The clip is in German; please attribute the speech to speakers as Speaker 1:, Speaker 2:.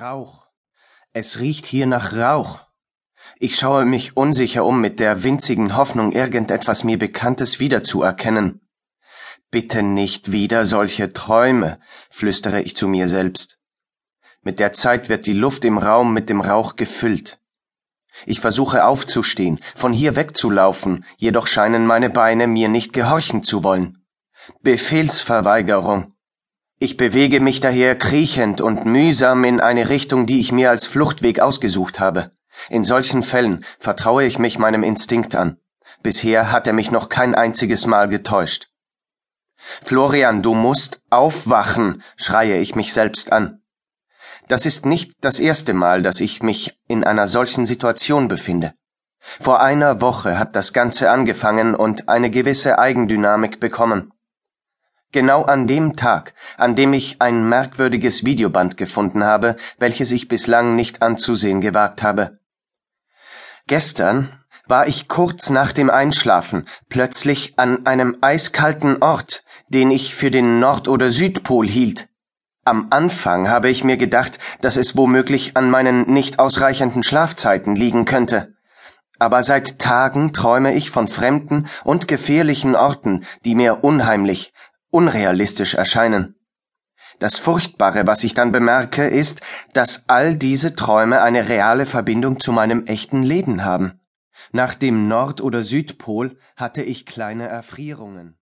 Speaker 1: Rauch. Es riecht hier nach Rauch. Ich schaue mich unsicher um mit der winzigen Hoffnung, irgendetwas mir Bekanntes wiederzuerkennen. Bitte nicht wieder solche Träume, flüstere ich zu mir selbst. Mit der Zeit wird die Luft im Raum mit dem Rauch gefüllt. Ich versuche aufzustehen, von hier wegzulaufen, jedoch scheinen meine Beine mir nicht gehorchen zu wollen. Befehlsverweigerung. Ich bewege mich daher kriechend und mühsam in eine Richtung, die ich mir als Fluchtweg ausgesucht habe. In solchen Fällen vertraue ich mich meinem Instinkt an. Bisher hat er mich noch kein einziges Mal getäuscht. Florian, du musst aufwachen, schreie ich mich selbst an. Das ist nicht das erste Mal, dass ich mich in einer solchen Situation befinde. Vor einer Woche hat das Ganze angefangen und eine gewisse Eigendynamik bekommen. Genau an dem Tag, an dem ich ein merkwürdiges Videoband gefunden habe, welches ich bislang nicht anzusehen gewagt habe. Gestern war ich kurz nach dem Einschlafen plötzlich an einem eiskalten Ort, den ich für den Nord- oder Südpol hielt. Am Anfang habe ich mir gedacht, dass es womöglich an meinen nicht ausreichenden Schlafzeiten liegen könnte. Aber seit Tagen träume ich von fremden und gefährlichen Orten, die mir unheimlich, unrealistisch erscheinen. Das Furchtbare, was ich dann bemerke, ist, dass all diese Träume eine reale Verbindung zu meinem echten Leben haben. Nach dem Nord- oder Südpol hatte ich kleine Erfrierungen.